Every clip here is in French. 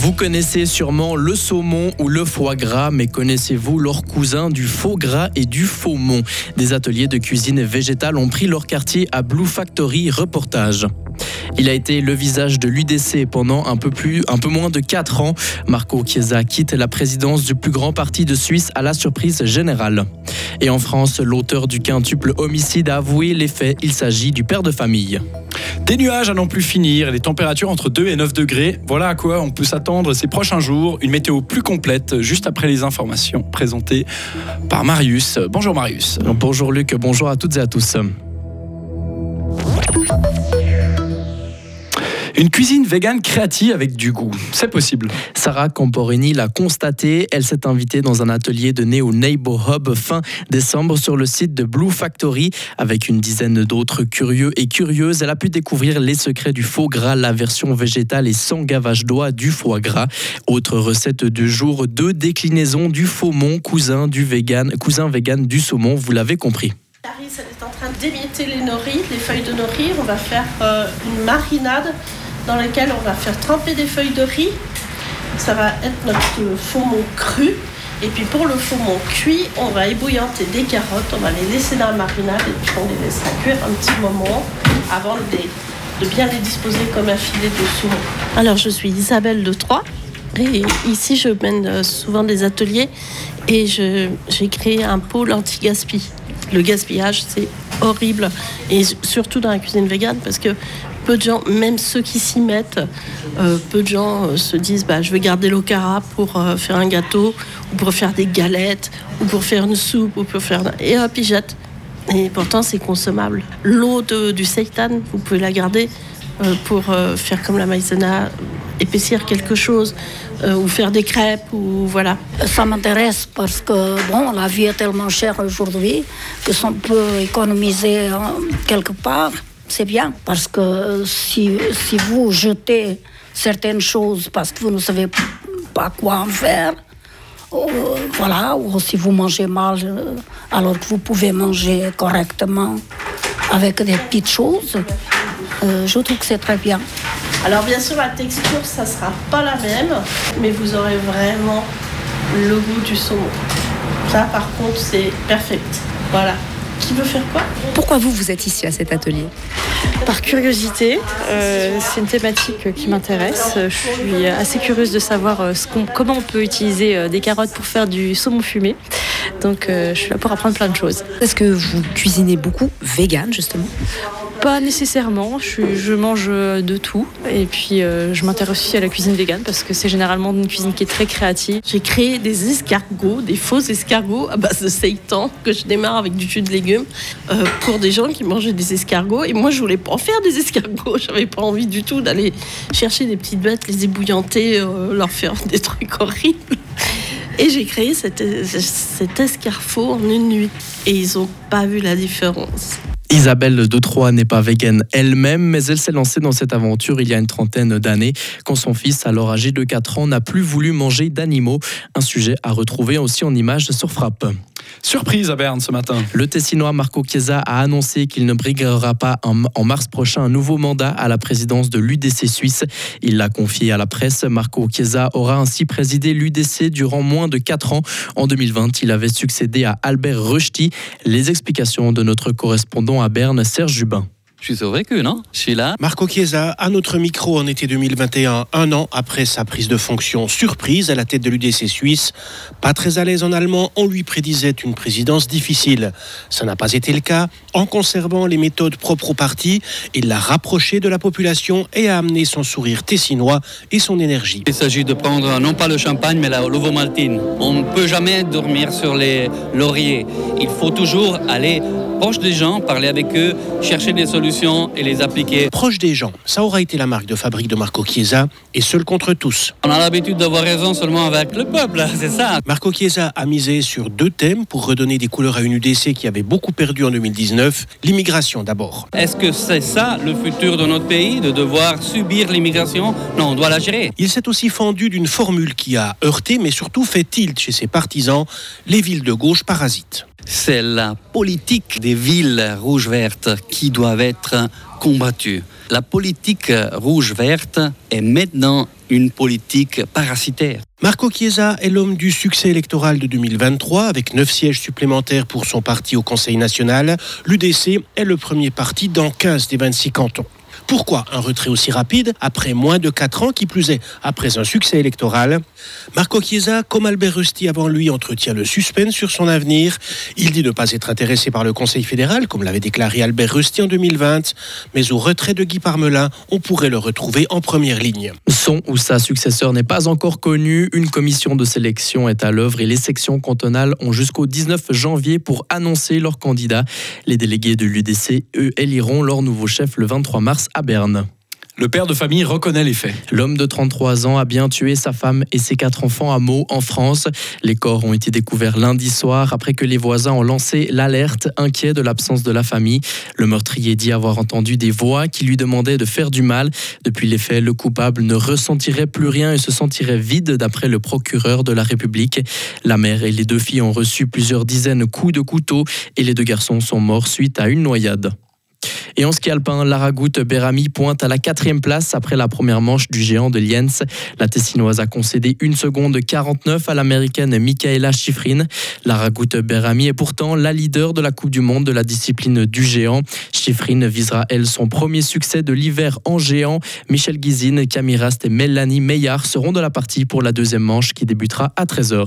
Vous connaissez sûrement le saumon ou le foie gras, mais connaissez-vous leurs cousins du faux gras et du faumon Des ateliers de cuisine végétale ont pris leur quartier à Blue Factory Reportage. Il a été le visage de l'UDC pendant un peu, plus, un peu moins de 4 ans. Marco Chiesa quitte la présidence du plus grand parti de Suisse à la surprise générale. Et en France, l'auteur du quintuple homicide a avoué les faits. Il s'agit du père de famille. Des nuages à n'en plus finir, les températures entre 2 et 9 degrés. Voilà à quoi on peut s'attendre ces prochains jours. Une météo plus complète juste après les informations présentées par Marius. Bonjour Marius. Bonjour Luc, bonjour à toutes et à tous. Une cuisine végane créative avec du goût, c'est possible. Sarah Camporini l'a constaté. Elle s'est invitée dans un atelier de au Neighbor Hub fin décembre sur le site de Blue Factory. Avec une dizaine d'autres curieux et curieuses, elle a pu découvrir les secrets du faux gras, la version végétale et sans gavage d'oie du foie gras. Autre recette du jour, deux déclinaisons du faumon, cousin du vegan, cousin vegan du saumon, vous l'avez compris. Clarisse, elle est en train d'émietter les noris, les feuilles de nori. On va faire euh, une marinade dans lequel on va faire tremper des feuilles de riz. Ça va être notre faumon cru. Et puis pour le faumon cuit, on va ébouillanter des carottes, on va les laisser dans la marinade et puis on les laissera cuire un petit moment avant de, bien les disposer comme un filet de saumon. Alors je suis Isabelle de Troyes et ici je mène euh, souvent des ateliers et j'ai créé un pôle anti-gaspi. Le gaspillage c'est horrible et surtout dans la cuisine végane parce que peu de gens, même ceux qui s'y mettent, euh, peu de gens euh, se disent bah, je vais garder l'ocara pour euh, faire un gâteau, ou pour faire des galettes, ou pour faire une soupe, ou pour faire. Et hop, ils. Et pourtant, c'est consommable. L'eau du seitan, vous pouvez la garder pour faire comme la maïzena, épaissir quelque chose, ou faire des crêpes, ou voilà. Ça m'intéresse parce que bon, la vie est tellement chère aujourd'hui que si on peut économiser hein, quelque part, c'est bien parce que si, vous jetez certaines choses parce que vous ne savez pas quoi en faire, euh, voilà, ou si vous mangez mal euh, alors que vous pouvez manger correctement avec des petites choses, euh, je trouve que c'est très bien. Alors bien sûr la texture ça sera pas la même, mais vous aurez vraiment le goût du saumon. Ça par contre c'est perfect. Voilà. Qui veut faire quoi Pourquoi vous, vous êtes ici à cet atelier Par curiosité, euh, c'est une thématique qui m'intéresse. Je suis assez curieuse de savoir euh, comment on peut utiliser euh, des carottes pour faire du saumon fumé. Donc je suis là pour apprendre plein de choses. Est-ce que vous cuisinez beaucoup vegan justement? Pas nécessairement, je, mange de tout et puis je m'intéresse aussi à la cuisine végane parce que c'est généralement une cuisine qui est très créative. J'ai créé des escargots, des faux escargots à base de seitan que je démarre avec du jus de légumes euh, pour des gens qui mangeaient des escargots. Et moi, je voulais pas en faire des escargots. J'avais pas envie du tout d'aller chercher des petites bêtes, les ébouillanter, euh, leur faire des trucs horribles. Et j'ai créé cet, cet en une nuit. Et ils ont pas vu la différence. Isabelle de Troyes n'est pas végane elle-même, mais elle s'est lancée dans cette aventure il y a une trentaine d'années, quand son fils, alors âgé de 4 ans, n'a plus voulu manger d'animaux. Un sujet à retrouver aussi en images sur Frappe. Surprise à Berne ce matin. Le Tessinois Marco Chiesa a annoncé qu'il ne briguera pas en, mars prochain un nouveau mandat à la présidence de l'UDC suisse. Il l'a confié à la presse. Marco Chiesa aura ainsi présidé l'UDC durant moins de 4 ans. En 2020, il avait succédé à Albert Rechti. Les explications de notre correspondant à Berne, Serge Jubin. Je suis survécu, non? Je suis là. Marco Chiesa, à notre micro en été 2021, un an après sa prise de fonction surprise à la tête de l'UDC suisse. Pas très à l'aise en allemand, on lui prédisait une présidence difficile. Ça n'a pas été le cas. En conservant les méthodes propres au parti, il l'a rapproché de la population et a amené son sourire tessinois et son énergie. Il s'agit de prendre non pas le champagne, mais la Lovo-Maltine. On ne peut jamais dormir sur les lauriers. Il faut toujours aller proche des gens, parler avec eux, chercher des solutions et les appliquer. Proche des gens, ça aura été la marque de fabrique de Marco Chiesa et seul contre tous. On a l'habitude d'avoir raison seulement avec le peuple, c'est ça. Marco Chiesa a misé sur deux thèmes pour redonner des couleurs à une UDC qui avait beaucoup perdu en 2019. L'immigration d'abord. Est-ce que c'est ça le futur de notre pays, de devoir subir l'immigration? Non, on doit la gérer. Il s'est aussi fendu d'une formule qui a heurté mais surtout fait tilt chez ses partisans, les villes de gauche parasites c'est la politique des villes rouges-vertes qui doivent être combattues. la politique rouge-verte est maintenant une politique parasitaire. Marco Chiesa est l'homme du succès électoral de 2023 avec neuf sièges supplémentaires pour son parti au Conseil national. L'UDC est le premier parti dans 15 des 26 cantons. Pourquoi un retrait aussi rapide après moins de 4 ans, qui plus est après un succès électoral? Marco Chiesa, comme Albert Rusty avant lui, entretient le suspense sur son avenir. Il dit ne pas être intéressé par le Conseil fédéral, comme l'avait déclaré Albert Rusty en 2020, mais au retrait de Guy Parmelin, on pourrait le retrouver en première ligne. Son ou sa successeur n'est pas encore connu. Une commission de sélection est à l'œuvre et les sections cantonales ont jusqu'au 19 janvier pour annoncer leurs candidats. Les délégués de l'UDC, eux, éliront leur nouveau chef le 23 mars à Berne. Le père de famille reconnaît les faits. L'homme de 33 ans a bien tué sa femme et ses quatre enfants à Meaux, en France. Les corps ont été découverts lundi soir après que les voisins ont lancé l'alerte, inquiets de l'absence de la famille. Le meurtrier dit avoir entendu des voix qui lui demandaient de faire du mal. Depuis les faits, le coupable ne ressentirait plus rien et se sentirait vide d'après le procureur de la République. La mère et les deux filles ont reçu plusieurs dizaines de coups de couteau et les deux garçons sont morts suite à une noyade. Et en ski alpin, Lara Goutte Berami pointe à la quatrième place après la première manche du géant de Lienz. La Tessinoise a concédé une seconde 49 à l'américaine Michaela Schifrin. Lara Goutte Berami est pourtant la leader de la Coupe du Monde de la discipline du géant. Schifrin visera, elle, son premier succès de l'hiver en géant. Michel Guizine, Camille Rast et Mélanie Meillard seront de la partie pour la deuxième manche qui débutera à 13h.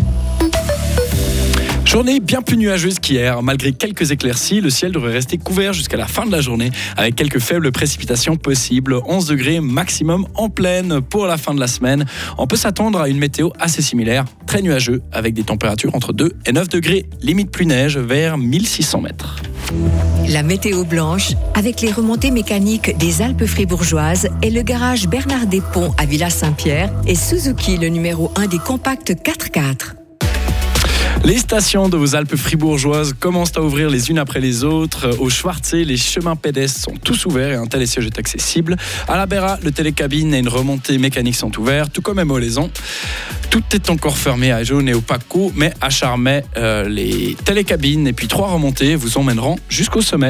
Journée bien plus nuageuse qu'hier. Malgré quelques éclaircies, le ciel devrait rester couvert jusqu'à la fin de la journée avec quelques faibles précipitations possibles. 11 degrés maximum en pleine pour la fin de la semaine. On peut s'attendre à une météo assez similaire, très nuageux, avec des températures entre 2 et 9 degrés, limite plus neige vers 1600 mètres. La météo blanche avec les remontées mécaniques des Alpes fribourgeoises et le garage Bernard Ponts à Villa Saint-Pierre et Suzuki le numéro 1 des compacts 4x4. Les stations de vos Alpes fribourgeoises commencent à ouvrir les unes après les autres. Au Schwarzé, les chemins pédestres sont tous ouverts et un télésiège est accessible. À la Béra, le télécabine et une remontée mécanique sont ouverts, tout comme à Molaison. Tout est encore fermé à Jaune et au Paco, mais à Charmet, euh, les télécabines et puis trois remontées vous emmèneront jusqu'au sommet.